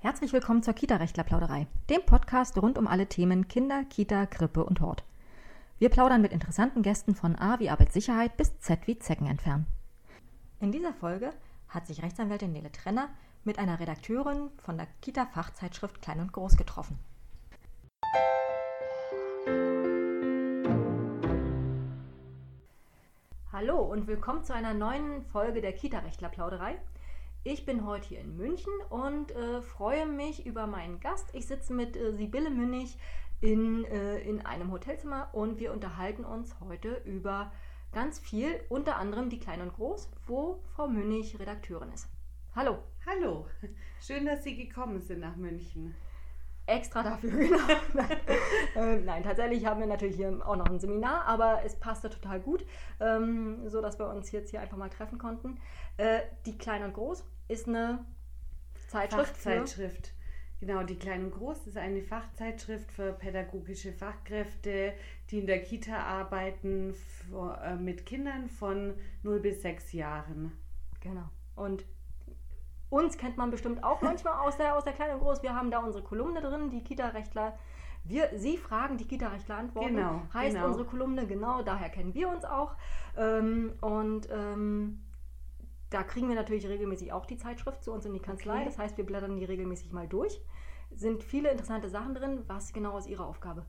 Herzlich willkommen zur Kita-Rechtler-Plauderei, dem Podcast rund um alle Themen Kinder, Kita, Krippe und Hort. Wir plaudern mit interessanten Gästen von A wie Arbeitssicherheit bis Z wie Zecken entfernen. In dieser Folge hat sich Rechtsanwältin Nele Trenner mit einer Redakteurin von der Kita-Fachzeitschrift Klein und Groß getroffen. Hallo und willkommen zu einer neuen Folge der Kita-Rechtler-Plauderei. Ich bin heute hier in München und äh, freue mich über meinen Gast. Ich sitze mit äh, Sibylle Münnig in, äh, in einem Hotelzimmer und wir unterhalten uns heute über ganz viel, unter anderem die Klein und Groß, wo Frau Münnig Redakteurin ist. Hallo. Hallo, schön, dass Sie gekommen sind nach München. Extra dafür, genau. nein. Äh, nein, tatsächlich haben wir natürlich hier auch noch ein Seminar, aber es passte total gut, ähm, so dass wir uns jetzt hier einfach mal treffen konnten. Äh, die Klein und Groß ist eine Zeitschrift. Fachzeitschrift. Genau, die Klein und Groß ist eine Fachzeitschrift für pädagogische Fachkräfte, die in der Kita arbeiten für, äh, mit Kindern von 0 bis 6 Jahren. Genau. Und uns kennt man bestimmt auch manchmal aus der, aus der Klein und Groß. Wir haben da unsere Kolumne drin, die Kita-Rechtler. Wir, Sie fragen, die Kita-Rechtler antworten. Genau. Heißt genau. unsere Kolumne, genau, daher kennen wir uns auch. Ähm, und ähm, da kriegen wir natürlich regelmäßig auch die Zeitschrift zu uns in die Kanzlei. Okay. Das heißt, wir blättern die regelmäßig mal durch. Sind viele interessante Sachen drin. Was genau ist Ihre Aufgabe?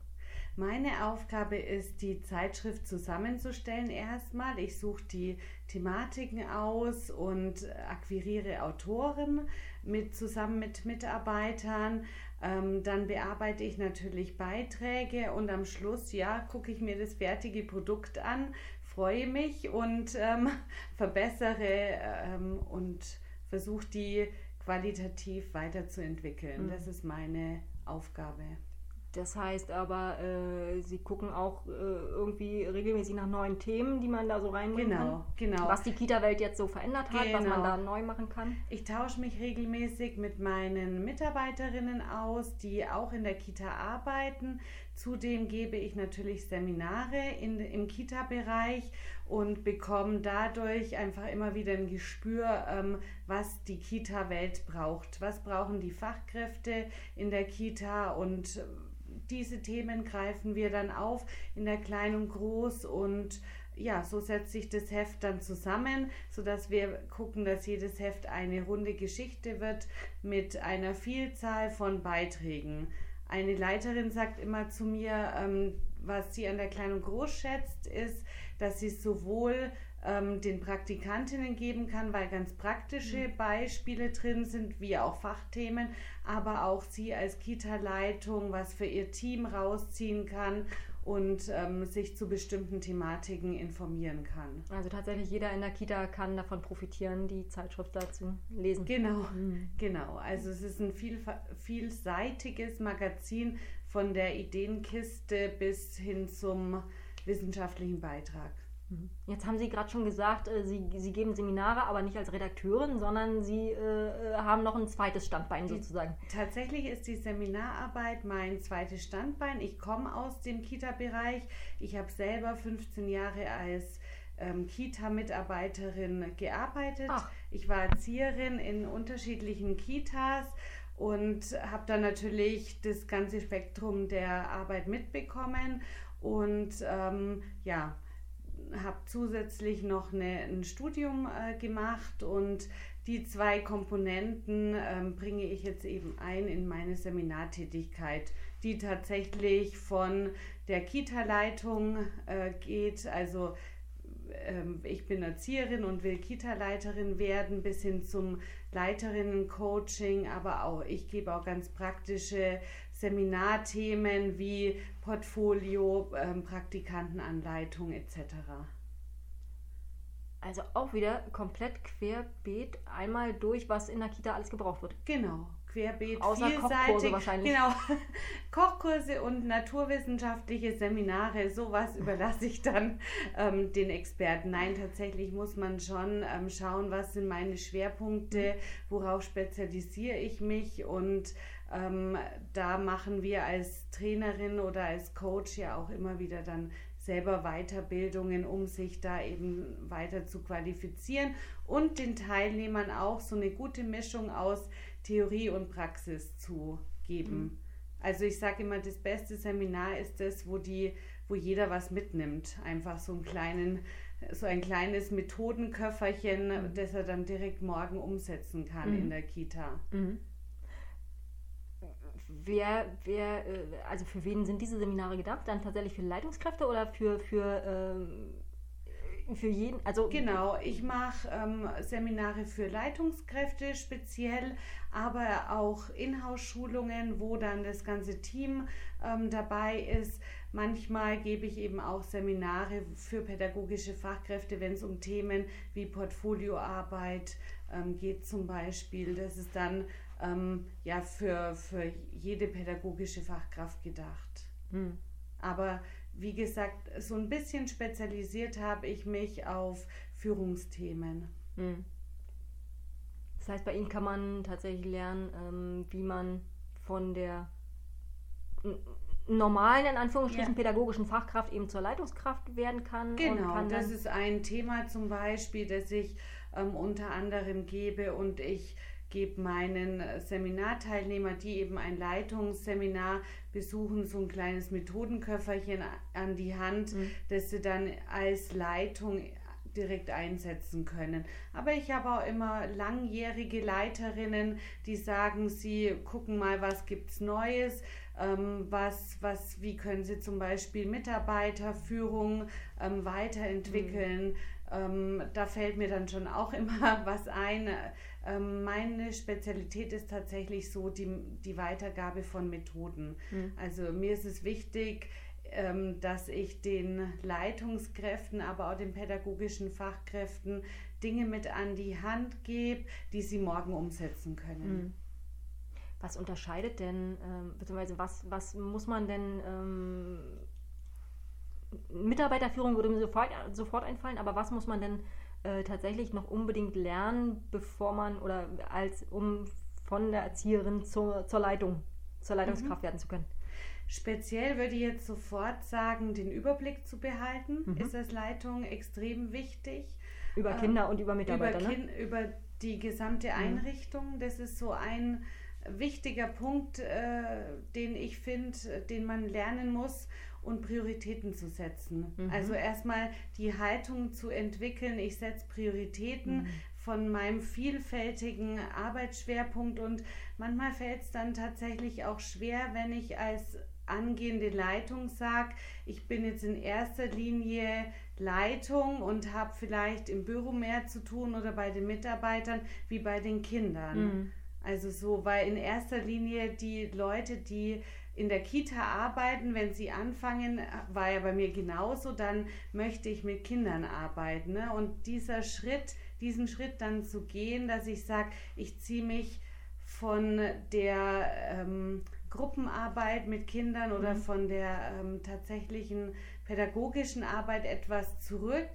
Meine Aufgabe ist, die Zeitschrift zusammenzustellen erstmal. Ich suche die Thematiken aus und akquiriere Autoren mit, zusammen mit Mitarbeitern. Ähm, dann bearbeite ich natürlich Beiträge und am Schluss, ja, gucke ich mir das fertige Produkt an, freue mich und ähm, verbessere ähm, und versuche die qualitativ weiterzuentwickeln. Mhm. Das ist meine Aufgabe. Das heißt aber, äh, Sie gucken auch äh, irgendwie regelmäßig nach neuen Themen, die man da so reinbringen Genau, kann. genau. Was die Kita-Welt jetzt so verändert hat, was man Genau. da neu machen kann. Ich tausche mich regelmäßig mit meinen Mitarbeiterinnen aus, die auch in der Kita arbeiten. Zudem gebe ich natürlich Seminare in, im Kita-Bereich und bekomme dadurch einfach immer wieder ein Gespür, ähm, was die Kita-Welt braucht. Was brauchen die Fachkräfte in der Kita und diese Themen greifen wir dann auf in der Klein und Groß und ja, so setzt sich das Heft dann zusammen, sodass wir gucken, dass jedes Heft eine runde Geschichte wird mit einer Vielzahl von Beiträgen. Eine Leiterin sagt immer zu mir, ähm, was sie an der Klein und Groß schätzt, ist, dass sie sowohl ähm, den Praktikantinnen geben kann, weil ganz praktische Beispiele drin sind, wie auch Fachthemen, aber auch sie als Kita-Leitung was für ihr Team rausziehen kann und ähm, sich zu bestimmten Thematiken informieren kann. Also tatsächlich jeder in der Kita kann davon profitieren, die Zeitschrift dazu lesen. Genau, Mhm. genau. Also es ist ein viel, vielseitiges Magazin von der Ideenkiste bis hin zum wissenschaftlichen Beitrag. Jetzt haben Sie gerade schon gesagt, äh, Sie, Sie geben Seminare, aber nicht als Redakteurin, sondern Sie äh, haben noch ein zweites Standbein sozusagen. Tatsächlich ist die Seminararbeit mein zweites Standbein. Ich komme aus dem Kita-Bereich. Ich habe selber 15 Jahre als ähm, Kita-Mitarbeiterin gearbeitet. Ach. Ich war Erzieherin in unterschiedlichen Kitas und habe dann natürlich das ganze Spektrum der Arbeit mitbekommen und ähm, ja, habe zusätzlich noch eine, ein Studium äh, gemacht und die zwei Komponenten ähm, bringe ich jetzt eben ein in meine Seminartätigkeit, die tatsächlich von der Kita-Leitung äh, geht, also ähm, ich bin Erzieherin und will Kita-Leiterin werden, bis hin zum Leiterinnen-Coaching, aber auch ich gebe auch ganz praktische Seminarthemen wie Portfolio, ähm, Praktikantenanleitung etc. Also auch wieder komplett querbeet einmal durch, was in der Kita alles gebraucht wird. Genau, querbeet, Außer vielseitig. Kochkurse wahrscheinlich. Genau, Kochkurse und naturwissenschaftliche Seminare, sowas überlasse ich dann ähm, den Experten. Nein, tatsächlich muss man schon ähm, schauen, was sind meine Schwerpunkte, worauf spezialisiere ich mich und ähm, da machen wir als Trainerin oder als Coach ja auch immer wieder dann selber Weiterbildungen, um sich da eben weiter zu qualifizieren und den Teilnehmern auch so eine gute Mischung aus Theorie und Praxis zu geben. Mhm. Also ich sage immer, das beste Seminar ist das, wo die, wo jeder was mitnimmt. Einfach so einen kleinen, so ein kleines Methodenköfferchen, mhm. das er dann direkt morgen umsetzen kann mhm. in der Kita. Mhm. Wer, wer, äh, also für wen sind diese Seminare gedacht? Dann tatsächlich für Leitungskräfte oder für, für ähm für jeden, also genau, ich mache ähm, Seminare für Leitungskräfte speziell, aber auch Inhouse-Schulungen, wo dann das ganze Team ähm, dabei ist. Manchmal gebe ich eben auch Seminare für pädagogische Fachkräfte, wenn es um Themen wie Portfolioarbeit ähm, geht zum Beispiel. Das ist dann ähm, ja für, für jede pädagogische Fachkraft gedacht. Hm. Aber wie gesagt, so ein bisschen spezialisiert habe ich mich auf Führungsthemen. Hm. Das heißt, bei Ihnen kann man tatsächlich lernen, ähm, wie man von der normalen, in Anführungsstrichen, ja. pädagogischen Fachkraft eben zur Leitungskraft werden kann. Genau, kann das ist ein Thema zum Beispiel, das ich ähm, unter anderem gebe und ich gebe meinen Seminarteilnehmern, die eben ein Leitungsseminar besuchen, so ein kleines Methodenköfferchen an die Hand, mhm. das sie dann als Leitung direkt einsetzen können. Aber ich habe auch immer langjährige Leiterinnen, die sagen, sie gucken mal, was gibt es Neues, ähm, was, was, wie können sie zum Beispiel Mitarbeiterführung ähm, weiterentwickeln. Mhm. Ähm, da fällt mir dann schon auch immer was ein. Ähm, meine Spezialität ist tatsächlich so die, die Weitergabe von Methoden. Mhm. Also mir ist es wichtig, ähm, dass ich den Leitungskräften, aber auch den pädagogischen Fachkräften Dinge mit an die Hand gebe, die sie morgen umsetzen können. Mhm. Was unterscheidet denn, ähm, beziehungsweise was, was muss man denn ähm, Mitarbeiterführung würde mir sofort, sofort einfallen, aber was muss man denn äh, tatsächlich noch unbedingt lernen, bevor man oder als um von der Erzieherin zur, zur Leitung, zur Leitungskraft mhm. werden zu können? Speziell würde ich jetzt sofort sagen, den Überblick zu behalten, mhm. ist als Leitung extrem wichtig. Über Kinder ähm, und über Mitarbeiter, über, kind, ne? über die gesamte mhm. Einrichtung. Mhm. Das ist so ein wichtiger Punkt, äh, den ich finde, den man lernen muss und Prioritäten zu setzen. Mhm. Also erstmal die Haltung zu entwickeln, ich setze Prioritäten mhm. von meinem vielfältigen Arbeitsschwerpunkt und manchmal fällt es dann tatsächlich auch schwer, wenn ich als angehende Leitung sage, ich bin jetzt in erster Linie Leitung und habe vielleicht im Büro mehr zu tun oder bei den Mitarbeitern wie bei den Kindern. Mhm. Also so, weil in erster Linie die Leute, die in der Kita arbeiten, wenn sie anfangen, war ja bei mir genauso, dann möchte ich mit Kindern arbeiten. Ne? Und dieser Schritt, diesen Schritt dann zu gehen, dass ich sage, ich ziehe mich von der ähm, Gruppenarbeit mit Kindern oder mhm. von der ähm, tatsächlichen pädagogischen Arbeit etwas zurück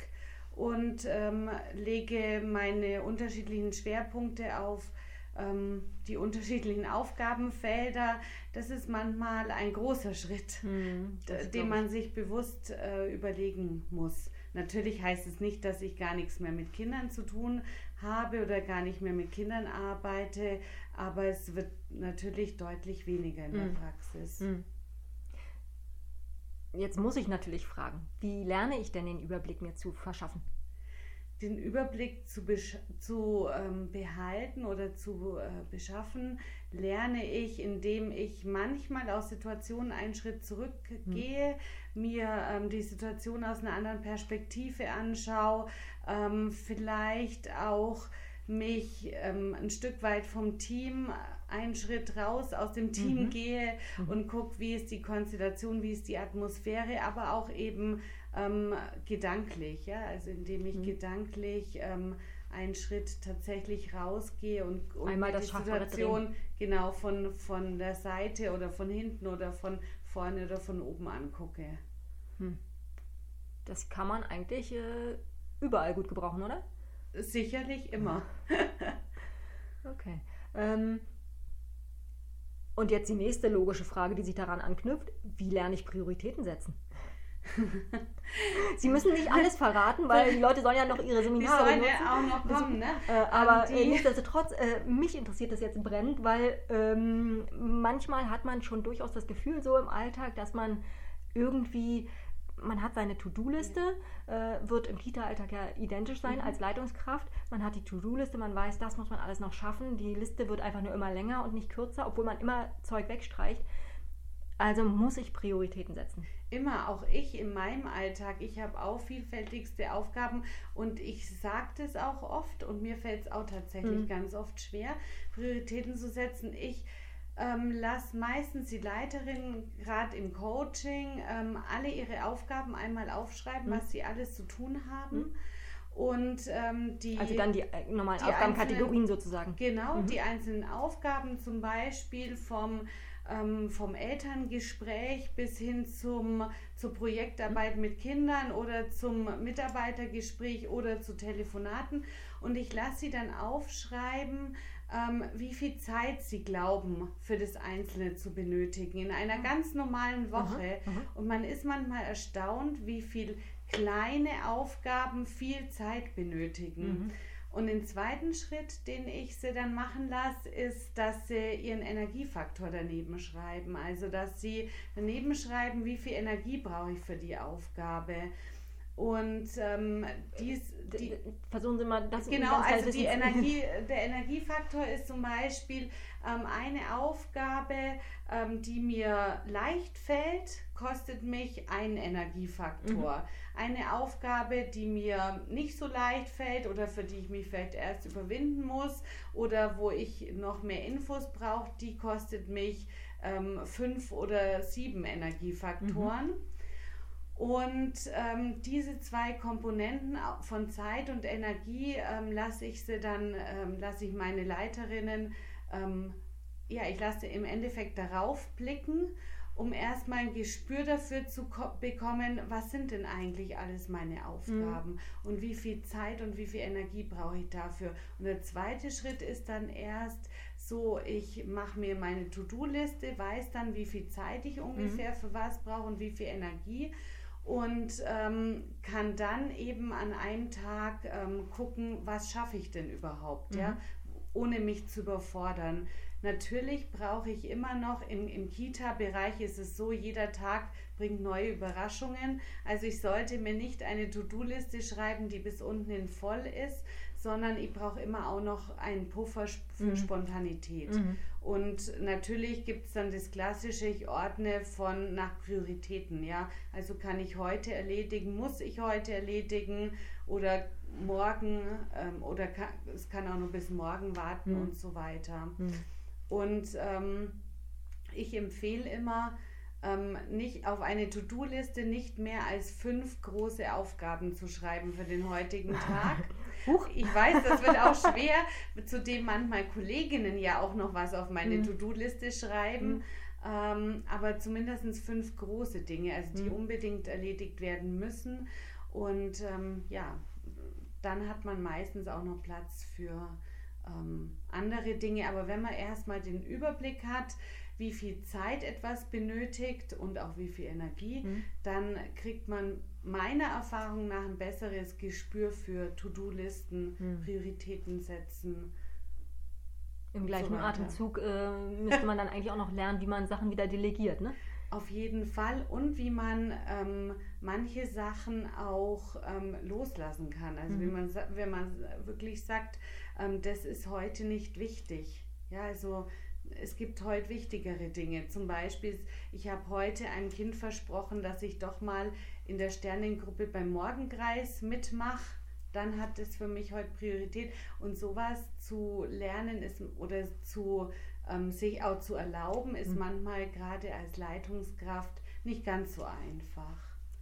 und ähm, lege meine unterschiedlichen Schwerpunkte auf ähm, die unterschiedlichen Aufgabenfelder, das ist manchmal ein großer Schritt, hm, den man sich bewusst äh, überlegen muss. Natürlich heißt es nicht, dass ich gar nichts mehr mit Kindern zu tun habe oder gar nicht mehr mit Kindern arbeite, aber es wird natürlich deutlich weniger in hm. der Praxis. Hm. Jetzt muss ich natürlich fragen, wie lerne ich denn den Überblick mir zu verschaffen? Den Überblick zu, zu ähm, behalten oder zu äh, beschaffen, lerne ich, indem ich manchmal aus Situationen einen Schritt zurückgehe, mhm. mir ähm, die Situation aus einer anderen Perspektive anschaue, ähm, vielleicht auch mich ähm, ein Stück weit vom Team einen Schritt raus aus dem Team mhm. gehe mhm. und gucke, wie ist die Konstellation, wie ist die Atmosphäre, aber auch eben ähm, gedanklich, ja, also indem ich mhm. gedanklich ähm, einen Schritt tatsächlich rausgehe und, und Einmal die Situation genau von, von der Seite oder von hinten oder von vorne oder von oben angucke. Hm. Das kann man eigentlich äh, überall gut gebrauchen, oder? Sicherlich immer. okay. Ähm, und jetzt die nächste logische Frage, die sich daran anknüpft. Wie lerne ich Prioritäten setzen? Sie müssen nicht alles verraten, weil die Leute sollen ja noch ihre Seminare Die sollen ja auch noch kommen, ne? Äh, aber Ähm, äh, die- nichtsdestotrotz, äh, mich interessiert das jetzt brennend, weil ähm, manchmal hat man schon durchaus das Gefühl so im Alltag, dass man irgendwie, man hat seine To-Do-Liste, äh, wird im Kita-Alltag ja identisch sein Mhm. als Leitungskraft. Man hat die To-Do-Liste, man weiß, das muss man alles noch schaffen. Die Liste wird einfach nur immer länger und nicht kürzer, obwohl man immer Zeug wegstreicht. Also muss ich Prioritäten setzen. Immer, auch ich in meinem Alltag. Ich habe auch vielfältigste Aufgaben und ich sage das auch oft und mir fällt es auch tatsächlich Mhm. ganz oft schwer, Prioritäten zu setzen. Ich ähm, lasse meistens die Leiterin gerade im Coaching ähm, alle ihre Aufgaben einmal aufschreiben, Mhm. was sie alles zu tun haben. Und ähm, die Also dann die äh, normalen die Aufgabenkategorien sozusagen. Genau, Mhm. die einzelnen Aufgaben, zum Beispiel vom, ähm, vom Elterngespräch bis hin zum, zur Projektarbeit mit Kindern oder zum Mitarbeitergespräch oder zu Telefonaten. Und ich lasse sie dann aufschreiben, ähm, wie viel Zeit sie glauben, für das Einzelne zu benötigen in einer ganz normalen Woche. Mhm. Und man ist manchmal erstaunt, wie viel kleine Aufgaben viel Zeit benötigen. Mhm. Und den zweiten Schritt, den ich sie dann machen lasse, ist, dass sie ihren Energiefaktor daneben schreiben. Also, dass sie daneben schreiben, wie viel Energie brauche ich für die Aufgabe. Und ähm, dies, die, Versuchen Sie mal das Genau, also die Energie, der Energiefaktor ist zum Beispiel ähm, eine Aufgabe, ähm, die mir leicht fällt, kostet mich einen Energiefaktor. Mhm. Eine Aufgabe, die mir nicht so leicht fällt oder für die ich mich vielleicht erst überwinden muss oder wo ich noch mehr Infos brauche, die kostet mich ähm, fünf oder sieben Energiefaktoren. Und ähm, diese zwei Komponenten von Zeit und Energie ähm, lasse ich sie dann, ähm, lasse ich meine Leiterinnen, ähm, ja, ich lasse im Endeffekt darauf blicken, um erstmal ein Gespür dafür zu ko- bekommen, was sind denn eigentlich alles meine Aufgaben und wie viel Zeit und wie viel Energie brauche ich dafür. Und der zweite Schritt ist dann erst so, ich mache mir meine To-Do-Liste, weiß dann, wie viel Zeit ich ungefähr für was brauche und wie viel Energie und ähm, kann dann eben an einem Tag ähm, gucken, was schaffe ich denn überhaupt, Mhm. ja, ohne mich zu überfordern. Natürlich brauche ich immer noch, im, im Kita-Bereich ist es so, jeder Tag bringt neue Überraschungen. Also ich sollte mir nicht eine To-Do-Liste schreiben, die bis unten hin voll ist, sondern ich brauche immer auch noch einen Puffer für Mhm. Spontanität. Mhm. Und natürlich gibt es dann das Klassische, ich ordne von nach Prioritäten, ja. Also kann ich heute erledigen, muss ich heute erledigen oder morgen ähm, oder kann, es kann auch nur bis morgen warten Mhm. und so weiter. Mhm. Und ähm, ich empfehle immer, ähm, nicht auf eine To-Do-Liste nicht mehr als fünf große Aufgaben zu schreiben für den heutigen Tag. Huch. Ich weiß, das wird auch schwer, zudem manchmal Kolleginnen ja auch noch was auf meine Mhm. To-Do-Liste schreiben. Mhm. Ähm, aber zumindest fünf große Dinge, also die Mhm. unbedingt erledigt werden müssen. Und ähm, ja, dann hat man meistens auch noch Platz für ähm, andere Dinge. Aber wenn man erstmal den Überblick hat, wie viel Zeit etwas benötigt und auch wie viel Energie, Mhm. dann kriegt man meiner Erfahrung nach ein besseres Gespür für To-Do-Listen, Mhm. Prioritäten setzen. Im gleichen weiter. Atemzug äh, müsste man dann eigentlich auch noch lernen, wie man Sachen wieder delegiert, ne? Auf jeden Fall und wie man ähm, manche Sachen auch ähm, loslassen kann. Also Mhm. wenn, man, wenn man wirklich sagt, ähm, das ist heute nicht wichtig. Ja, also es gibt heute wichtigere Dinge. Zum Beispiel, ich habe heute einem Kind versprochen, dass ich doch mal in der Sternengruppe beim Morgenkreis mitmache. Dann hat es für mich heute Priorität. Und sowas zu lernen ist oder zu ähm, sich auch zu erlauben, ist Mhm. manchmal gerade als Leitungskraft nicht ganz so einfach.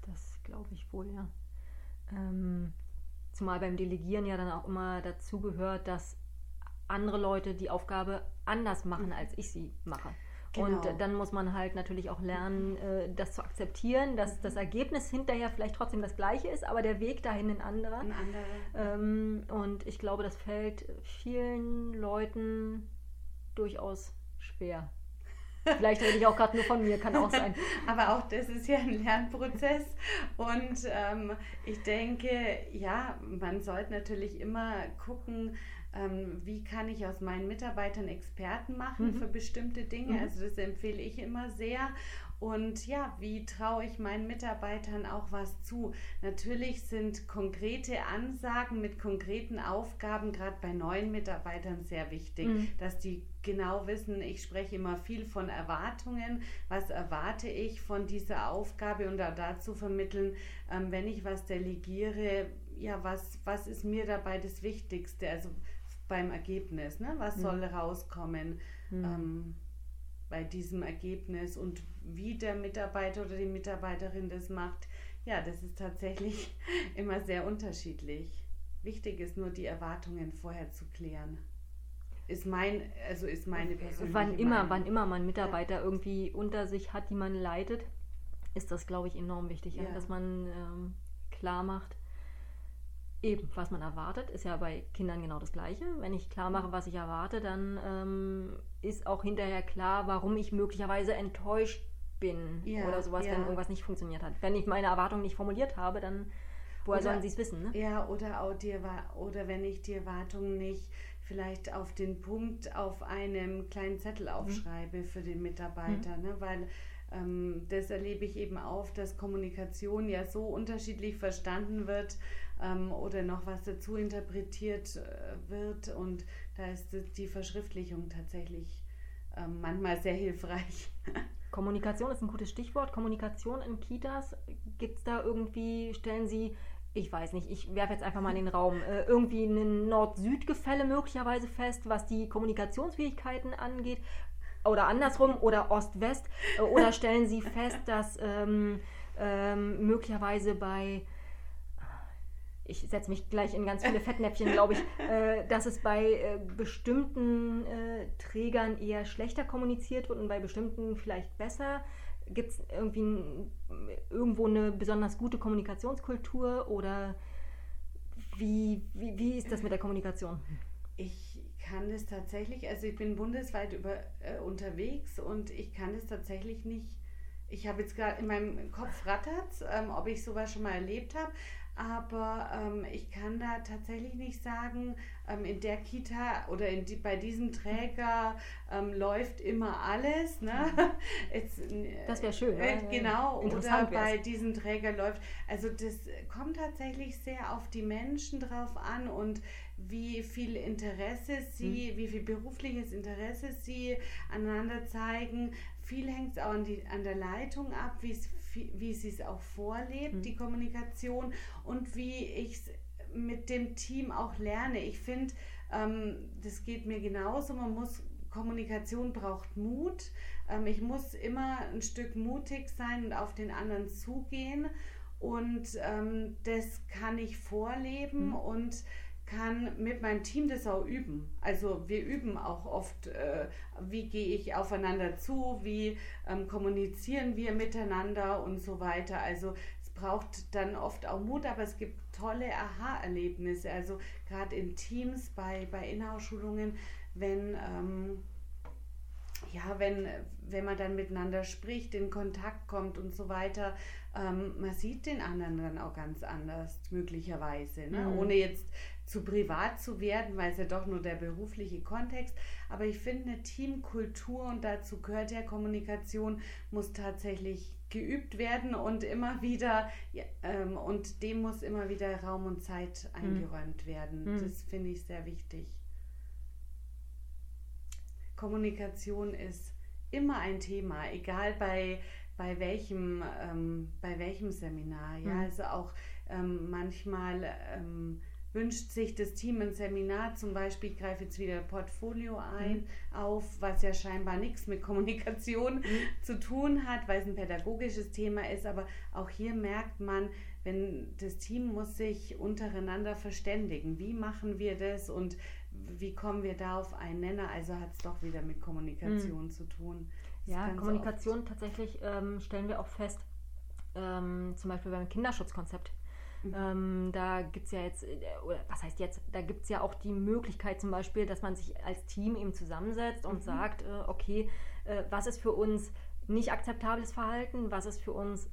Das glaube ich wohl, ja. Ähm, zumal beim Delegieren ja dann auch immer dazu gehört, dass andere Leute die Aufgabe anders machen, Mhm. als ich sie mache. Genau. Und dann muss man halt natürlich auch lernen, äh, das zu akzeptieren, dass das Ergebnis hinterher vielleicht trotzdem das gleiche ist, aber der Weg dahin ein anderer. Ein anderer. Ähm, und ich glaube, das fällt vielen Leuten durchaus schwer. Vielleicht rede ich auch gerade nur von mir, kann auch sein. Aber auch das ist ja ein Lernprozess. Und ähm, ich denke, ja, man sollte natürlich immer gucken, ähm, wie kann ich aus meinen Mitarbeitern Experten machen mhm. für bestimmte Dinge. Mhm. Also das empfehle ich immer sehr. Und ja, wie traue ich meinen Mitarbeitern auch was zu? Natürlich sind konkrete Ansagen mit konkreten Aufgaben gerade bei neuen Mitarbeitern sehr wichtig, mhm. dass die genau wissen, ich spreche immer viel von Erwartungen. Was erwarte ich von dieser Aufgabe und da dazu vermitteln, ähm, wenn ich was delegiere, ja, was, was ist mir dabei das Wichtigste? Also beim Ergebnis, ne? was mhm. soll rauskommen? Mhm. Ähm, bei diesem Ergebnis und wie der Mitarbeiter oder die Mitarbeiterin das macht, ja, das ist tatsächlich immer sehr unterschiedlich. Wichtig ist nur, die Erwartungen vorher zu klären. Ist mein, also ist meine persönliche Wann immer, Meinung. wann immer man Mitarbeiter irgendwie unter sich hat, die man leitet, ist das, glaube ich, enorm wichtig, ja. dass man ähm, klar macht, eben, was man erwartet, ist ja bei Kindern genau das Gleiche. Wenn ich klar mache, was ich erwarte, dann ähm, ist auch hinterher klar, warum ich möglicherweise enttäuscht bin ja, oder sowas, ja. wenn irgendwas nicht funktioniert hat. Wenn ich meine Erwartungen nicht formuliert habe, dann woher oder, sollen sie es wissen? Ne? Ja, oder auch die, oder wenn ich die Erwartungen nicht vielleicht auf den Punkt auf einem kleinen Zettel mhm. aufschreibe mhm. für den Mitarbeiter, mhm. ne? weil ähm, das erlebe ich eben auch, dass Kommunikation ja so unterschiedlich verstanden wird ähm, oder noch was dazu interpretiert äh, wird. Und da ist die Verschriftlichung tatsächlich ähm, manchmal sehr hilfreich. Kommunikation ist ein gutes Stichwort. Kommunikation in Kitas, gibt es da irgendwie, stellen Sie, ich weiß nicht, ich werfe jetzt einfach mal in den Raum, äh, irgendwie ein Nord-Süd-Gefälle möglicherweise fest, was die Kommunikationsfähigkeiten angeht? Oder andersrum, oder Ost-West? Äh, oder stellen Sie fest, dass ähm, ähm, möglicherweise bei ich setze mich gleich in ganz viele Fettnäpfchen, glaube ich, äh, dass es bei äh, bestimmten äh, Trägern eher schlechter kommuniziert wird und bei bestimmten vielleicht besser. Gibt es irgendwie ein, irgendwo eine besonders gute Kommunikationskultur oder wie, wie, wie ist das mit der Kommunikation? Ich kann das tatsächlich, also ich bin bundesweit über, äh, unterwegs und ich kann das tatsächlich nicht ich habe jetzt gerade in meinem Kopf rattert, ähm, ob ich sowas schon mal erlebt habe aber ähm, ich kann da tatsächlich nicht sagen, ähm, in der Kita oder in die, bei diesem Träger ähm, läuft immer alles. Ne? Jetzt, das wäre schön. Äh, genau, oder bei diesem Träger läuft. Also das kommt tatsächlich sehr auf die Menschen drauf an und wie viel Interesse sie, hm. wie viel berufliches Interesse sie aneinander zeigen. Viel hängt es auch an, die, an der Leitung ab, wie es wie sie es auch vorlebt, mhm. die Kommunikation und wie ich es mit dem Team auch lerne. Ich finde, ähm, das geht mir genauso. Man muss Kommunikation braucht Mut. Ähm, ich muss immer ein Stück mutig sein und auf den anderen zugehen. Und ähm, das kann ich vorleben mhm. und kann mit meinem Team das auch üben. Also wir üben auch oft, äh, wie gehe ich aufeinander zu, wie ähm, kommunizieren wir miteinander und so weiter. Also es braucht dann oft auch Mut, aber es gibt tolle Aha-Erlebnisse. Also gerade in Teams bei, bei Inhouse-Schulungen, wenn... Ähm, ja, wenn, wenn man dann miteinander spricht, in Kontakt kommt und so weiter, ähm, man sieht den anderen dann auch ganz anders, möglicherweise. Ne? Mhm. Ohne jetzt zu privat zu werden, weil es ja doch nur der berufliche Kontext. Aber ich finde, eine Teamkultur und dazu gehört ja Kommunikation, muss tatsächlich geübt werden und immer wieder, ähm, und dem muss immer wieder Raum und Zeit mhm. eingeräumt mhm. werden. Das finde ich sehr wichtig. Kommunikation ist immer ein Thema, egal bei, bei, welchem, ähm, bei welchem Seminar. Ja, mhm. also auch ähm, manchmal ähm, wünscht sich das Team ein Seminar, zum Beispiel, ich greife jetzt wieder Portfolio ein, mhm. auf, was ja scheinbar nichts mit Kommunikation mhm. zu tun hat, weil es ein pädagogisches Thema ist, aber auch hier merkt man, wenn das Team muss sich untereinander verständigen. Wie machen wir das und wie kommen wir da auf einen Nenner? Also hat es doch wieder mit Kommunikation mhm. zu tun. Das ja, Kommunikation tatsächlich ähm, stellen wir auch fest, ähm, zum Beispiel beim Kinderschutzkonzept Mhm. Ähm, da gibt es ja jetzt, äh, oder was heißt jetzt, da gibt es ja auch die Möglichkeit zum Beispiel, dass man sich als Team eben zusammensetzt und mhm. sagt, äh, okay, äh, was ist für uns nicht akzeptables Verhalten, was ist für uns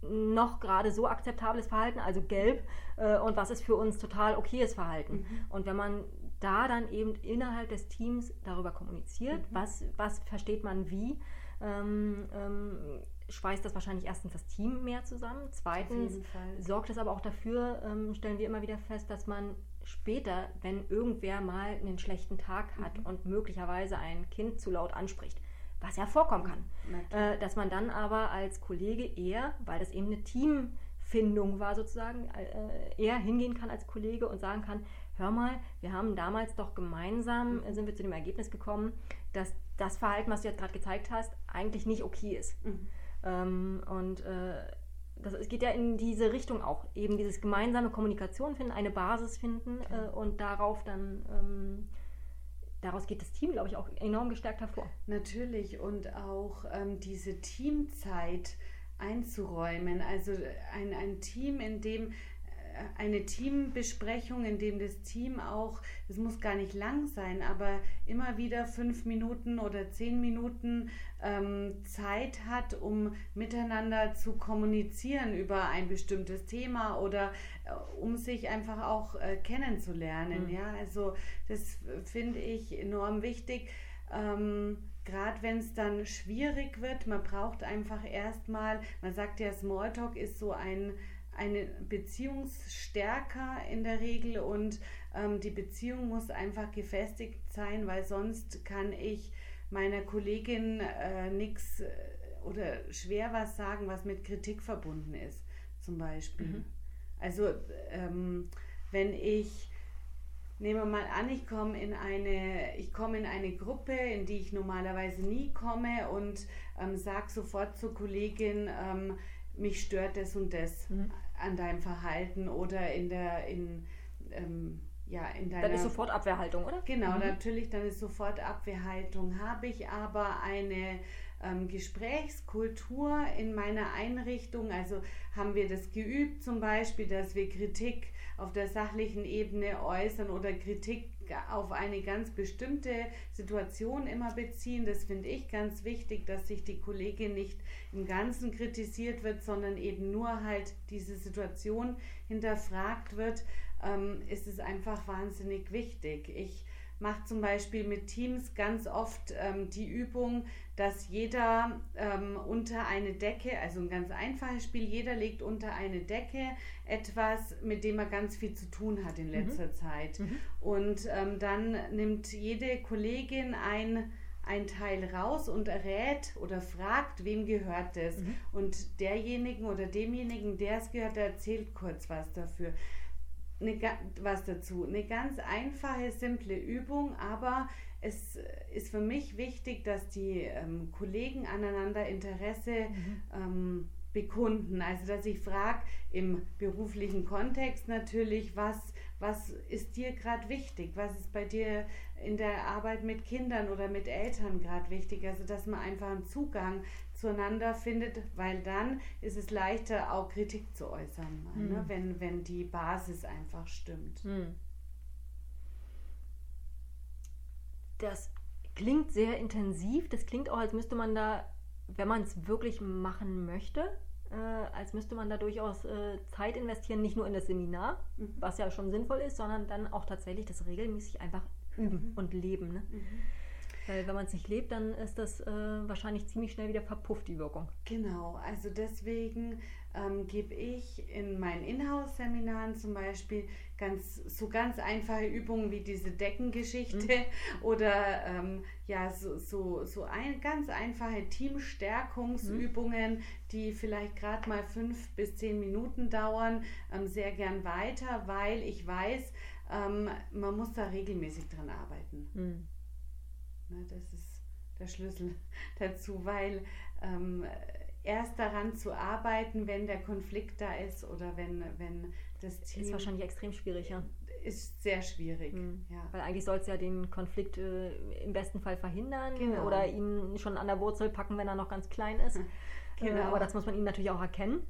noch gerade so akzeptables Verhalten, also gelb, äh, und was ist für uns total okayes Verhalten. Mhm. Und wenn man da dann eben innerhalb des Teams darüber kommuniziert, mhm. was, was versteht man wie, ähm, ähm, schweißt das wahrscheinlich erstens das Team mehr zusammen. Zweitens sorgt es aber auch dafür, ähm, stellen wir immer wieder fest, dass man später, wenn irgendwer mal einen schlechten Tag hat mhm. und möglicherweise ein Kind zu laut anspricht, was ja vorkommen kann, äh, dass man dann aber als Kollege eher, weil das eben eine Teamfindung war sozusagen, äh, eher hingehen kann als Kollege und sagen kann, hör mal, wir haben damals doch gemeinsam, mhm. sind wir zu dem Ergebnis gekommen, dass das Verhalten, was du jetzt gerade gezeigt hast, eigentlich nicht okay ist. Mhm. Ähm, und äh, das, es geht ja in diese Richtung auch, eben dieses gemeinsame Kommunikation finden, eine Basis finden okay. äh, und darauf dann, ähm, daraus geht das Team, glaube ich, auch enorm gestärkt hervor. Natürlich und auch ähm, diese Teamzeit einzuräumen, also ein, ein Team, in dem eine Teambesprechung, in dem das Team auch, es muss gar nicht lang sein, aber immer wieder fünf Minuten oder zehn Minuten ähm, Zeit hat, um miteinander zu kommunizieren über ein bestimmtes Thema oder äh, um sich einfach auch äh, kennenzulernen. Mhm. Ja, also das finde ich enorm wichtig. Ähm, gerade wenn es dann schwierig wird, man braucht einfach erstmal, man sagt ja, Smalltalk ist so ein eine Beziehungsstärker in der Regel und ähm, die Beziehung muss einfach gefestigt sein, weil sonst kann ich meiner Kollegin äh, nichts äh, oder schwer was sagen, was mit Kritik verbunden ist, zum Beispiel. Mhm. Also ähm, wenn ich Nehmen wir mal an, ich komme in eine, ich komme in eine Gruppe, in die ich normalerweise nie komme und ähm, sage sofort zur Kollegin, ähm, mich stört das und das. Mhm an deinem Verhalten oder in der, in, ähm, ja, in deiner... Dann ist sofort Abwehrhaltung, oder? Genau, mhm. natürlich, dann ist sofort Abwehrhaltung. Habe ich aber eine ähm, Gesprächskultur in meiner Einrichtung, also haben wir das geübt zum Beispiel, dass wir Kritik auf der sachlichen Ebene äußern oder Kritik auf eine ganz bestimmte Situation immer beziehen. Das finde ich ganz wichtig, dass sich die Kollegin nicht im Ganzen kritisiert wird, sondern eben nur halt diese Situation hinterfragt wird, ähm, ist es einfach wahnsinnig wichtig. Ich mache zum Beispiel mit Teams ganz oft ähm, die Übung, dass jeder ähm, unter eine Decke, also ein ganz einfaches Spiel, jeder legt unter eine Decke etwas, mit dem er ganz viel zu tun hat in mhm. letzter mhm. Zeit. Mhm. Und ähm, dann nimmt jede Kollegin ein ein Teil raus und rät oder fragt, wem gehört es. Mhm. Und derjenigen oder demjenigen, der es gehört, der erzählt kurz was dafür eine, was dazu. Eine ganz einfache, simple Übung, aber es ist für mich wichtig, dass die ähm, Kollegen aneinander Interesse mhm. ähm, bekunden. Also dass ich frage im beruflichen Kontext natürlich, was, was ist dir gerade wichtig? Was ist bei dir in der Arbeit mit Kindern oder mit Eltern gerade wichtig? Also dass man einfach einen Zugang zueinander findet, weil dann ist es leichter, auch Kritik zu äußern, mhm. ne? wenn, wenn die Basis einfach stimmt. Mhm. Das klingt sehr intensiv. Das klingt auch, als müsste man da, wenn man es wirklich machen möchte, äh, als müsste man da durchaus äh, Zeit investieren, nicht nur in das Seminar, mhm. was ja schon sinnvoll ist, sondern dann auch tatsächlich das regelmäßig einfach üben mhm. und leben. Ne? Mhm. Weil wenn man es nicht lebt, dann ist das äh, wahrscheinlich ziemlich schnell wieder verpufft, die Wirkung. Genau, also deswegen ähm, gebe ich in meinen Inhouse-Seminaren zum Beispiel ganz so ganz einfache Übungen wie diese Deckengeschichte mhm. oder ähm, ja so, so, so ein, ganz einfache Teamstärkungsübungen, mhm. die vielleicht gerade mal fünf bis zehn Minuten dauern, ähm, sehr gern weiter, weil ich weiß, ähm, man muss da regelmäßig dran arbeiten. Mhm. Ne, das ist der Schlüssel dazu, weil ähm, erst daran zu arbeiten, wenn der Konflikt da ist oder wenn, wenn das Team. Ist wahrscheinlich extrem schwierig, ja. Ist sehr schwierig, mhm. ja. Weil eigentlich soll es ja den Konflikt äh, im besten Fall verhindern genau. oder ihn schon an der Wurzel packen, wenn er noch ganz klein ist. genau. Äh, aber das muss man ihm natürlich auch erkennen.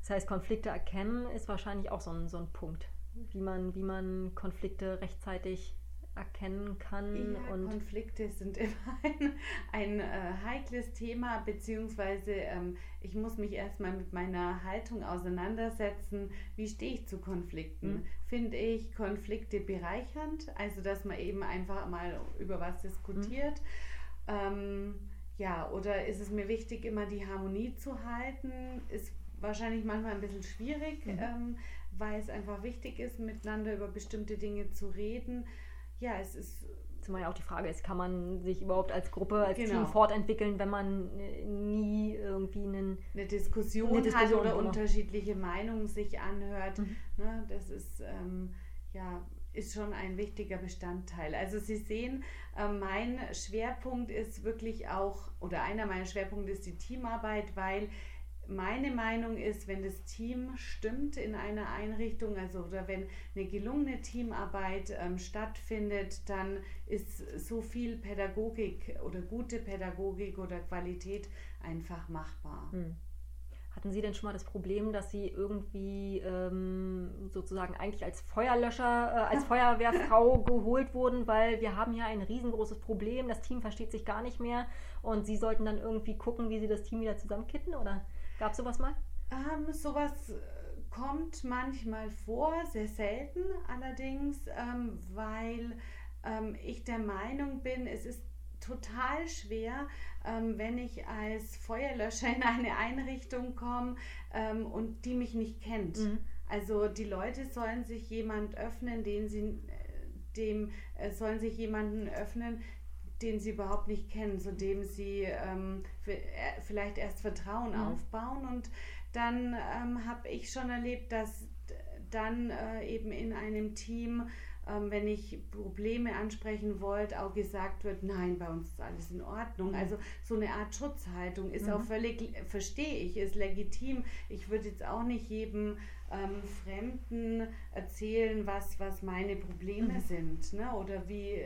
Das heißt, Konflikte erkennen ist wahrscheinlich auch so ein, so ein Punkt, wie man, wie man Konflikte rechtzeitig erkennen kann. Ja, und Konflikte sind immer ein, ein äh, heikles Thema, beziehungsweise ähm, ich muss mich erstmal mit meiner Haltung auseinandersetzen. Wie stehe ich zu Konflikten? Mhm. Finde ich Konflikte bereichernd, also dass man eben einfach mal über was diskutiert? Ähm, ja, oder ist es mir wichtig, immer die Harmonie zu halten? Ist wahrscheinlich manchmal ein bisschen schwierig, Mhm. ähm, weil es einfach wichtig ist, miteinander über bestimmte Dinge zu reden. Ja, es ist zumal ja auch die Frage ist, kann man sich überhaupt als Gruppe, als Genau. Team fortentwickeln, wenn man äh, nie irgendwie einen. eine Diskussion, Eine Diskussion, hat oder genau. unterschiedliche Meinungen sich anhört. Mhm. Ne, das ist ähm, ja ist schon ein wichtiger Bestandteil. Also Sie sehen, äh, mein Schwerpunkt ist wirklich auch, oder einer meiner Schwerpunkte ist die Teamarbeit, weil meine Meinung ist, wenn das Team stimmt in einer Einrichtung, also oder wenn eine gelungene Teamarbeit ähm, stattfindet, dann ist so viel Pädagogik oder gute Pädagogik oder Qualität einfach machbar. Hm. Hatten Sie denn schon mal das Problem, dass Sie irgendwie ähm, sozusagen eigentlich als Feuerlöscher, äh, als Feuerwehrfrau geholt wurden, weil wir haben hier ein riesengroßes Problem, das Team versteht sich gar nicht mehr und Sie sollten dann irgendwie gucken, wie Sie das Team wieder zusammenkitten? Oder gab es sowas mal? Ähm, sowas äh, kommt manchmal vor, sehr selten allerdings, ähm, weil ähm, ich der Meinung bin, es ist total schwer, ähm, wenn ich als Feuerlöscher in eine Einrichtung komme ähm, und die mich nicht kennt. Mhm. Also die Leute sollen sich jemand öffnen, den sie äh, dem äh, sollen sich jemanden öffnen, den sie überhaupt nicht kennen, zu dem sie ähm, äh, vielleicht erst Vertrauen Mhm. aufbauen. Und dann ähm, habe ich schon erlebt, dass dann äh, eben in einem Team, ähm, wenn ich Probleme ansprechen wollte, auch gesagt wird, nein, bei uns ist alles in Ordnung. Mhm. Also so eine Art Schutzhaltung ist Mhm. auch völlig, verstehe ich, ist legitim. Ich würde jetzt auch nicht jedem ähm, Fremden erzählen, was, was meine Probleme Mhm. sind. Ne? Oder wie,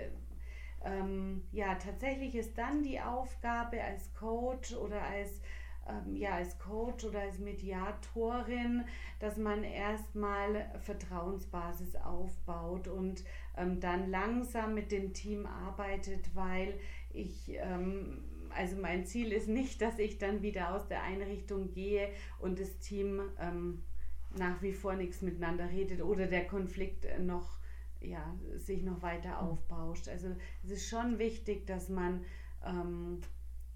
ähm, ja, tatsächlich ist dann die Aufgabe als Coach oder als, ähm, ja, als Coach oder als Mediatorin, dass man erstmal Vertrauensbasis aufbaut und ähm, dann langsam mit dem Team arbeitet, weil ich, ähm, also mein Ziel ist nicht, dass ich dann wieder aus der Einrichtung gehe und das Team ähm, nach wie vor nichts miteinander redet oder der Konflikt äh, noch ja, sich noch weiter aufbauscht. Also es ist schon wichtig, dass man ähm,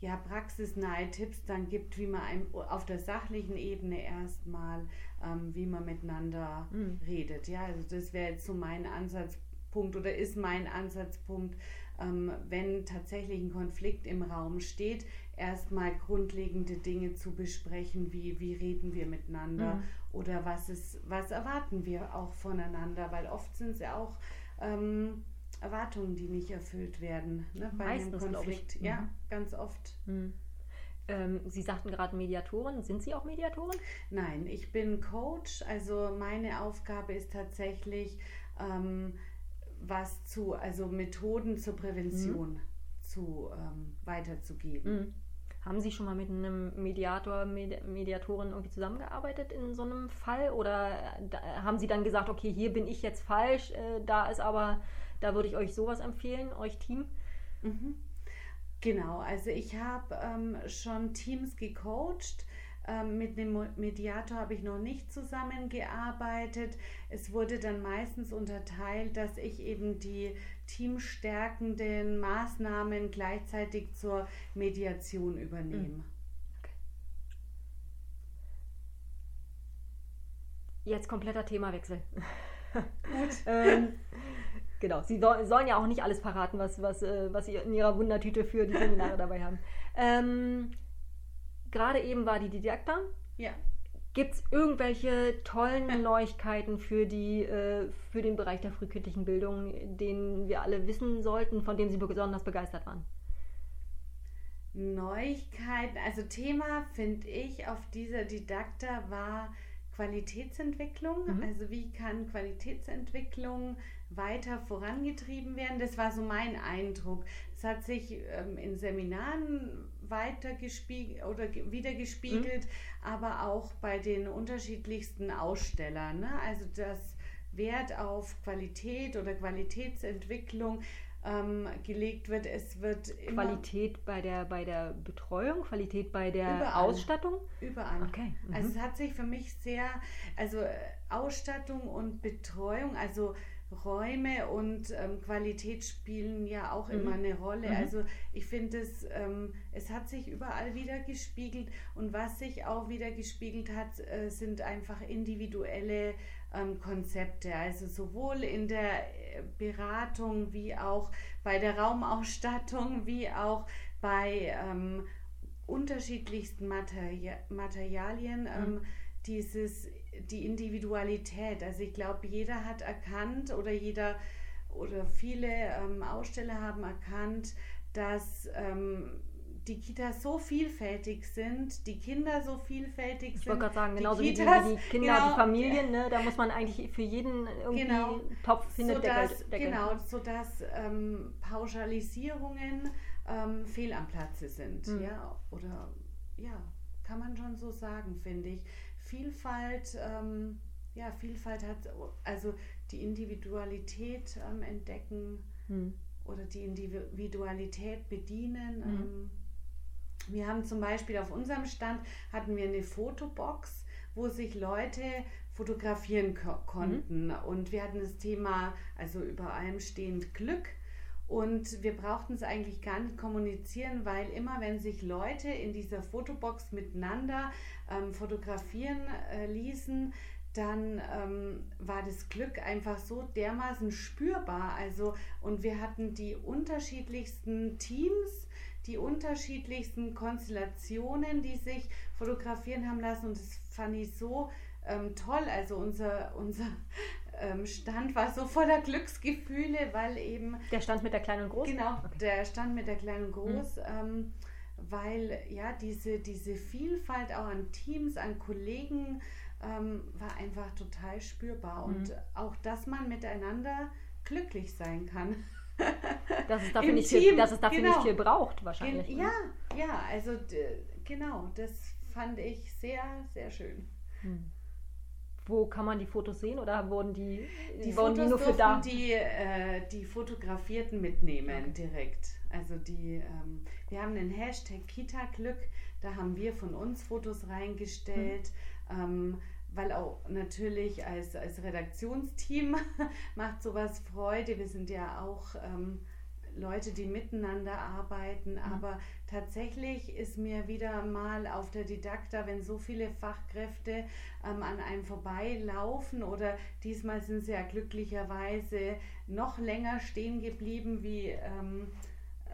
ja, praxisnahe Tipps dann gibt, wie man einem auf der sachlichen Ebene erstmal, ähm, wie man miteinander Mhm. redet. Ja, also das wäre jetzt so mein Ansatzpunkt oder ist mein Ansatzpunkt, ähm, wenn tatsächlich ein Konflikt im Raum steht, erstmal grundlegende Dinge zu besprechen, wie, wie reden wir miteinander Mhm. Oder was, ist, was erwarten wir auch voneinander, weil oft sind es ja auch ähm, Erwartungen, die nicht erfüllt werden ne, bei Meistens, einem glaub ich. Konflikt. Mhm. Ja, ganz oft. Hm. Ähm, Sie sagten gerade Mediatorin. Sind Sie auch Mediatorin? Nein, ich bin Coach, also meine Aufgabe ist tatsächlich, ähm, was zu, also Methoden zur Prävention zu ähm, weiterzugeben. Haben Sie schon mal mit einem Mediator, Medi Mediatorin irgendwie zusammengearbeitet in so einem Fall? Oder äh, da, haben Sie dann gesagt, okay, hier bin ich jetzt falsch, äh, da ist aber, da würde ich euch sowas empfehlen, euch Team? Mhm. Genau, also ich habe ähm, schon Teams gecoacht. Ähm, mit einem Mediator habe ich noch nicht zusammengearbeitet. Es wurde dann meistens unterteilt, dass ich eben die teamstärkenden Maßnahmen gleichzeitig zur Mediation übernehme. Jetzt kompletter Themawechsel. Gut. ähm, genau, Sie soll, sollen ja auch nicht alles verraten, was, was, äh, was Sie in Ihrer Wundertüte für die Seminare dabei haben. Ähm, Gerade eben war die Didakta. Ja. Gibt es irgendwelche tollen Neuigkeiten für, die, äh, für den Bereich der frühkindlichen Bildung, den wir alle wissen sollten, von dem Sie besonders begeistert waren? Neuigkeiten, also Thema finde ich auf dieser Didakta war Qualitätsentwicklung. Mhm. Also wie kann Qualitätsentwicklung weiter vorangetrieben werden? Das war so mein Eindruck. Es hat sich ähm, in Seminaren weiter gespiegelt oder ge- wiedergespiegelt, aber auch bei den unterschiedlichsten Ausstellern. Ne? Also das Wert auf Qualität oder Qualitätsentwicklung ähm, gelegt wird. Es wird Qualität bei der, bei der Betreuung, Qualität bei der überall, Ausstattung? Überall. Okay. Mhm. Also es hat sich für mich sehr, also Ausstattung und Betreuung, also Räume und ähm, Qualität spielen ja auch mhm. immer eine Rolle. Mhm. Also ich finde es, ähm, es hat sich überall wieder gespiegelt und was sich auch wieder gespiegelt hat, äh, sind einfach individuelle ähm, Konzepte. Also sowohl in der äh, Beratung wie auch bei der Raumausstattung wie auch bei ähm, unterschiedlichsten Materi Materialien. Mhm. Ähm, dieses die Individualität. Also ich glaube, jeder hat erkannt oder jeder oder viele ähm, Aussteller haben erkannt, dass ähm, die Kitas so vielfältig sind, die Kinder so vielfältig sind. Ich wollte gerade sagen, genauso die Kitas, wie die, Kinder, genau, die Familien, ne, da muss man eigentlich für jeden irgendwie genau, Topf findet sodass, der, der Genau, sodass ähm, Pauschalisierungen ähm, fehl am Platze sind. Mhm. Ja, oder ja, kann man schon so sagen, finde ich. Vielfalt, ähm, ja, Vielfalt hat, also die Individualität ähm, entdecken hm. oder die Individualität bedienen. Hm. Ähm, wir haben zum Beispiel auf unserem Stand hatten wir eine Fotobox, wo sich Leute fotografieren ko konnten. Mhm. Und wir hatten das Thema, also über allem stehend Glück. Und wir brauchten es eigentlich gar nicht kommunizieren, weil immer wenn sich Leute in dieser Fotobox miteinander ähm, fotografieren äh, ließen, dann ähm, war das Glück einfach so dermaßen spürbar. Also, und wir hatten die unterschiedlichsten Teams, die unterschiedlichsten Konstellationen, die sich fotografieren haben lassen. Und das fand ich so ähm, toll. Also unser, unser Stand war so voller Glücksgefühle, weil eben. Der Stand mit der kleinen und groß? Genau, okay. der Stand mit der kleinen und groß. Mhm. Ähm, weil ja diese, diese Vielfalt auch an Teams, an Kollegen ähm, war einfach total spürbar. Mhm. Und auch, dass man miteinander glücklich sein kann. dass es dafür, nicht, viel, dass es dafür genau. nicht viel braucht, wahrscheinlich. Gen ne? ja, ja, also genau, das fand ich sehr, sehr schön. Mhm. Wo kann man die Fotos sehen oder wurden die, die wurden Fotos die nur für da? Die, äh, die Fotografierten mitnehmen okay. direkt. Also die, ähm, wir haben den Hashtag Kita-Glück, da haben wir von uns Fotos reingestellt. Mhm. Ähm, weil auch natürlich als, als Redaktionsteam macht sowas Freude. Wir sind ja auch ähm, Leute, die miteinander arbeiten. Mhm. Aber tatsächlich ist mir wieder mal auf der Didakta, wenn so viele Fachkräfte ähm, an einem vorbeilaufen oder diesmal sind sie ja glücklicherweise noch länger stehen geblieben wie ähm,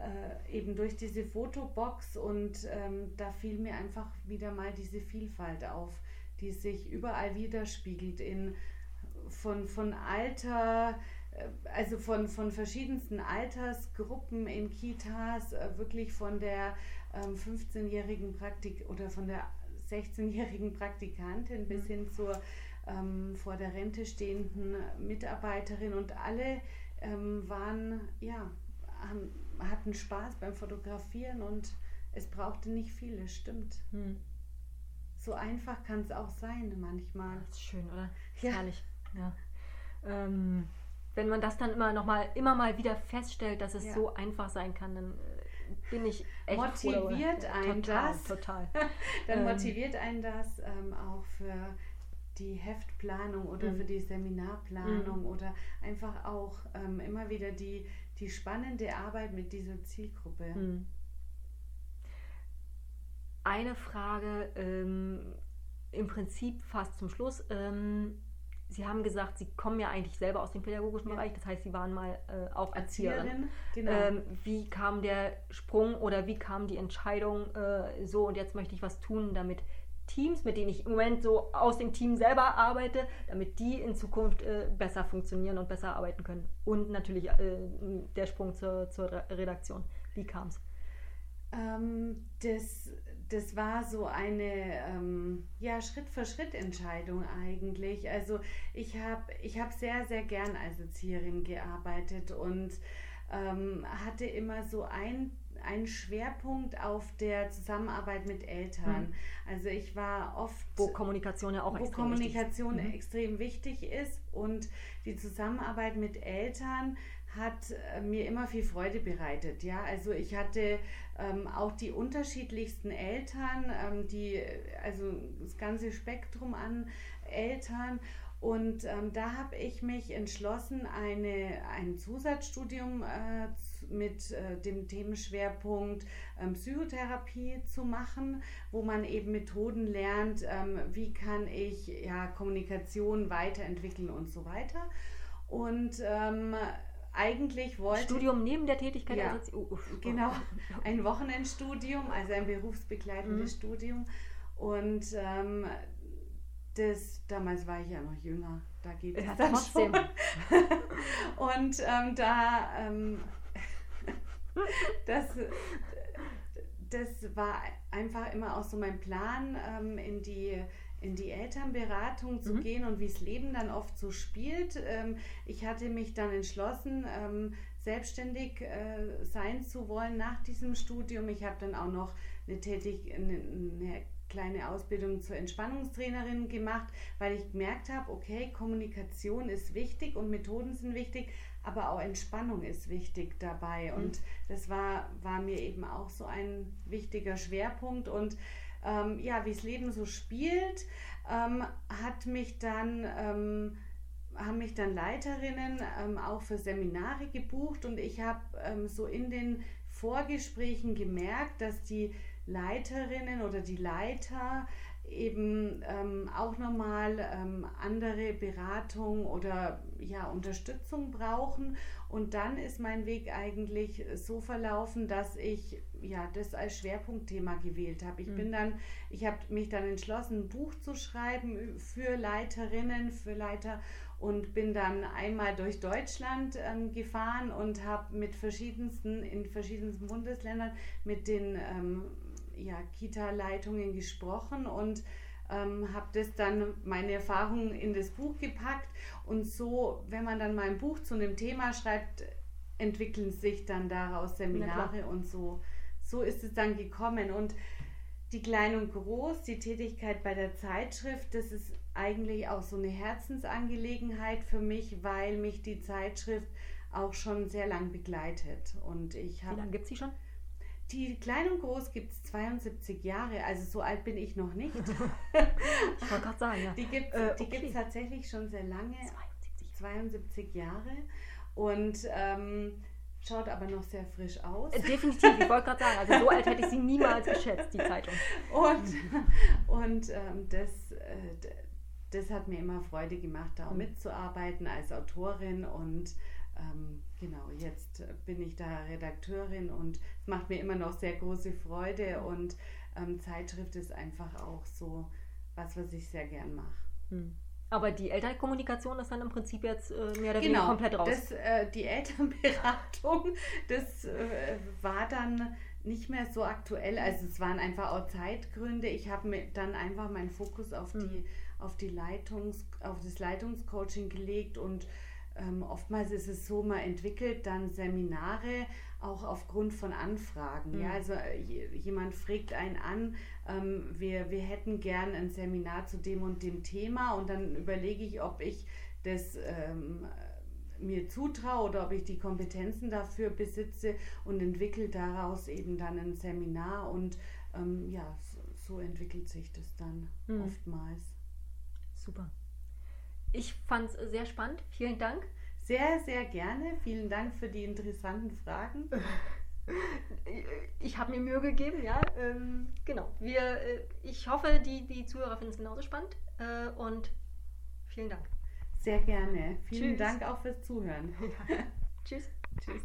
äh, eben durch diese Fotobox und ähm, da fiel mir einfach wieder mal diese Vielfalt auf, die sich überall widerspiegelt in von, von Alter, also von, von verschiedensten Altersgruppen in Kitas, äh, wirklich von der ähm, 15-jährigen Praktik oder von der 16-jährigen Praktikantin bis mhm. hin zur ähm, vor der Rente stehenden Mitarbeiterin und alle ähm, waren, ja, haben, hatten Spaß beim Fotografieren und es brauchte nicht viel, es stimmt. Hm. So einfach kann es auch sein manchmal. Das ist schön, oder? Ja. Herrlich. Ja. Ähm, wenn man das dann immer noch mal, immer mal wieder feststellt, dass es ja. so einfach sein kann, dann äh, bin ich echt motiviert froh, einen total, das. Total. dann ähm, motiviert einen das ähm, auch für die Heftplanung oder mhm. für die Seminarplanung mhm. oder einfach auch ähm, immer wieder die, die spannende Arbeit mit dieser Zielgruppe. Mhm. Eine Frage ähm, im Prinzip fast zum Schluss. Ähm, Sie haben gesagt, Sie kommen ja eigentlich selber aus dem pädagogischen ja. Bereich, das heißt, Sie waren mal äh, auch Erzieherin. Erzieherin genau. ähm, wie kam der Sprung oder wie kam die Entscheidung, äh, so und jetzt möchte ich was tun, damit Teams, mit denen ich im Moment so aus dem Team selber arbeite, damit die in Zukunft äh, besser funktionieren und besser arbeiten können. Und natürlich äh, der Sprung zur, zur Redaktion. Wie kam es? Ähm, das, das war so eine ähm, ja, Schritt-für-Schritt-Entscheidung eigentlich. Also ich habe ich hab sehr, sehr gern als Erzieherin gearbeitet und ähm, hatte immer so ein einen Schwerpunkt auf der Zusammenarbeit mit Eltern. Mhm. Also ich war oft wo Kommunikation ja auch wo extrem Kommunikation wichtig ist. Mhm. extrem wichtig ist und die Zusammenarbeit mit Eltern hat äh, mir immer viel Freude bereitet. Ja, also ich hatte ähm, auch die unterschiedlichsten Eltern, ähm, die also das ganze Spektrum an Eltern und ähm, da habe ich mich entschlossen, eine, ein Zusatzstudium äh, mit äh, dem Themenschwerpunkt ähm, Psychotherapie zu machen, wo man eben Methoden lernt, ähm, wie kann ich ja, Kommunikation weiterentwickeln und so weiter. Und ähm, eigentlich wollte Studium neben der Tätigkeit ja, als oh, oh, genau ein Wochenendstudium also ein berufsbegleitendes mhm. Studium und ähm, das, damals war ich ja noch jünger, da geht es ja, dann trotzdem. Schon. Und ähm, da, ähm, das, das war einfach immer auch so mein Plan, ähm, in die in die Elternberatung zu mhm. gehen und wie das Leben dann oft so spielt. Ähm, ich hatte mich dann entschlossen, ähm, selbstständig äh, sein zu wollen nach diesem Studium. Ich habe dann auch noch eine, Tätig eine, eine kleine Ausbildung zur Entspannungstrainerin gemacht, weil ich gemerkt habe, okay, Kommunikation ist wichtig und Methoden sind wichtig, aber auch Entspannung ist wichtig dabei. Mhm. Und das war, war mir eben auch so ein wichtiger Schwerpunkt. Und ähm, ja, wie das Leben so spielt, ähm, hat mich dann... Ähm, haben mich dann Leiterinnen ähm, auch für Seminare gebucht und ich habe ähm, so in den Vorgesprächen gemerkt, dass die Leiterinnen oder die Leiter eben ähm, auch nochmal ähm, andere Beratung oder ja, Unterstützung brauchen. Und dann ist mein Weg eigentlich so verlaufen, dass ich ja das als Schwerpunktthema gewählt habe. Ich mhm. bin dann, ich habe mich dann entschlossen, ein Buch zu schreiben für Leiterinnen, für Leiter und bin dann einmal durch Deutschland ähm, gefahren und habe mit verschiedensten, in verschiedensten Bundesländern mit den ähm, ja, Kita-Leitungen gesprochen und ähm, habe das dann meine Erfahrungen in das Buch gepackt und so, wenn man dann mal ein Buch zu einem Thema schreibt, entwickeln sich dann daraus Seminare und so. So ist es dann gekommen und die Klein und Groß, die Tätigkeit bei der Zeitschrift, das ist eigentlich auch so eine Herzensangelegenheit für mich, weil mich die Zeitschrift auch schon sehr lang begleitet. Und ich Wie lange gibt es sie schon? Die Klein und Groß gibt es 72 Jahre, also so alt bin ich noch nicht. ich wollte gerade sagen, ja. Die gibt es äh, okay. tatsächlich schon sehr lange, 72, 72 Jahre. Und ähm, schaut aber noch sehr frisch aus. Äh, definitiv, ich wollte gerade sagen, also so alt hätte ich sie niemals geschätzt, die Zeitung. Und, und ähm, das, äh, das hat mir immer Freude gemacht, da auch mhm. mitzuarbeiten als Autorin und ähm, genau, jetzt bin ich da Redakteurin und es macht mir immer noch sehr große Freude und ähm, Zeitschrift ist einfach auch so was, was ich sehr gern mache. Hm. Aber die Elternkommunikation ist dann im Prinzip jetzt äh, mehr oder weniger genau, komplett raus. Das, äh, die Elternberatung, das äh, war dann nicht mehr so aktuell. Also es waren einfach auch Zeitgründe. Ich habe dann einfach meinen Fokus auf hm. die, auf die Leitungs, auf das Leitungscoaching gelegt und ähm, oftmals ist es so, man entwickelt dann Seminare auch aufgrund von Anfragen. Mhm. Ja, also äh, jemand fragt einen an, ähm, wir, wir hätten gern ein Seminar zu dem und dem Thema und dann überlege ich, ob ich das ähm, mir zutraue oder ob ich die Kompetenzen dafür besitze und entwickle daraus eben dann ein Seminar und ähm, ja, so, so, entwickelt sich das dann mhm. oftmals. Super. Ich fand es sehr spannend. Vielen Dank. Sehr, sehr gerne. Vielen Dank für die interessanten Fragen. Ich habe mir Mühe gegeben, ja. Ähm, genau. Wir, äh, ich hoffe, die, die Zuhörer finden es genauso spannend. Äh, und vielen Dank. Sehr gerne. Vielen Tschüss. Dank auch fürs Zuhören. Ja. Tschüss. Tschüss.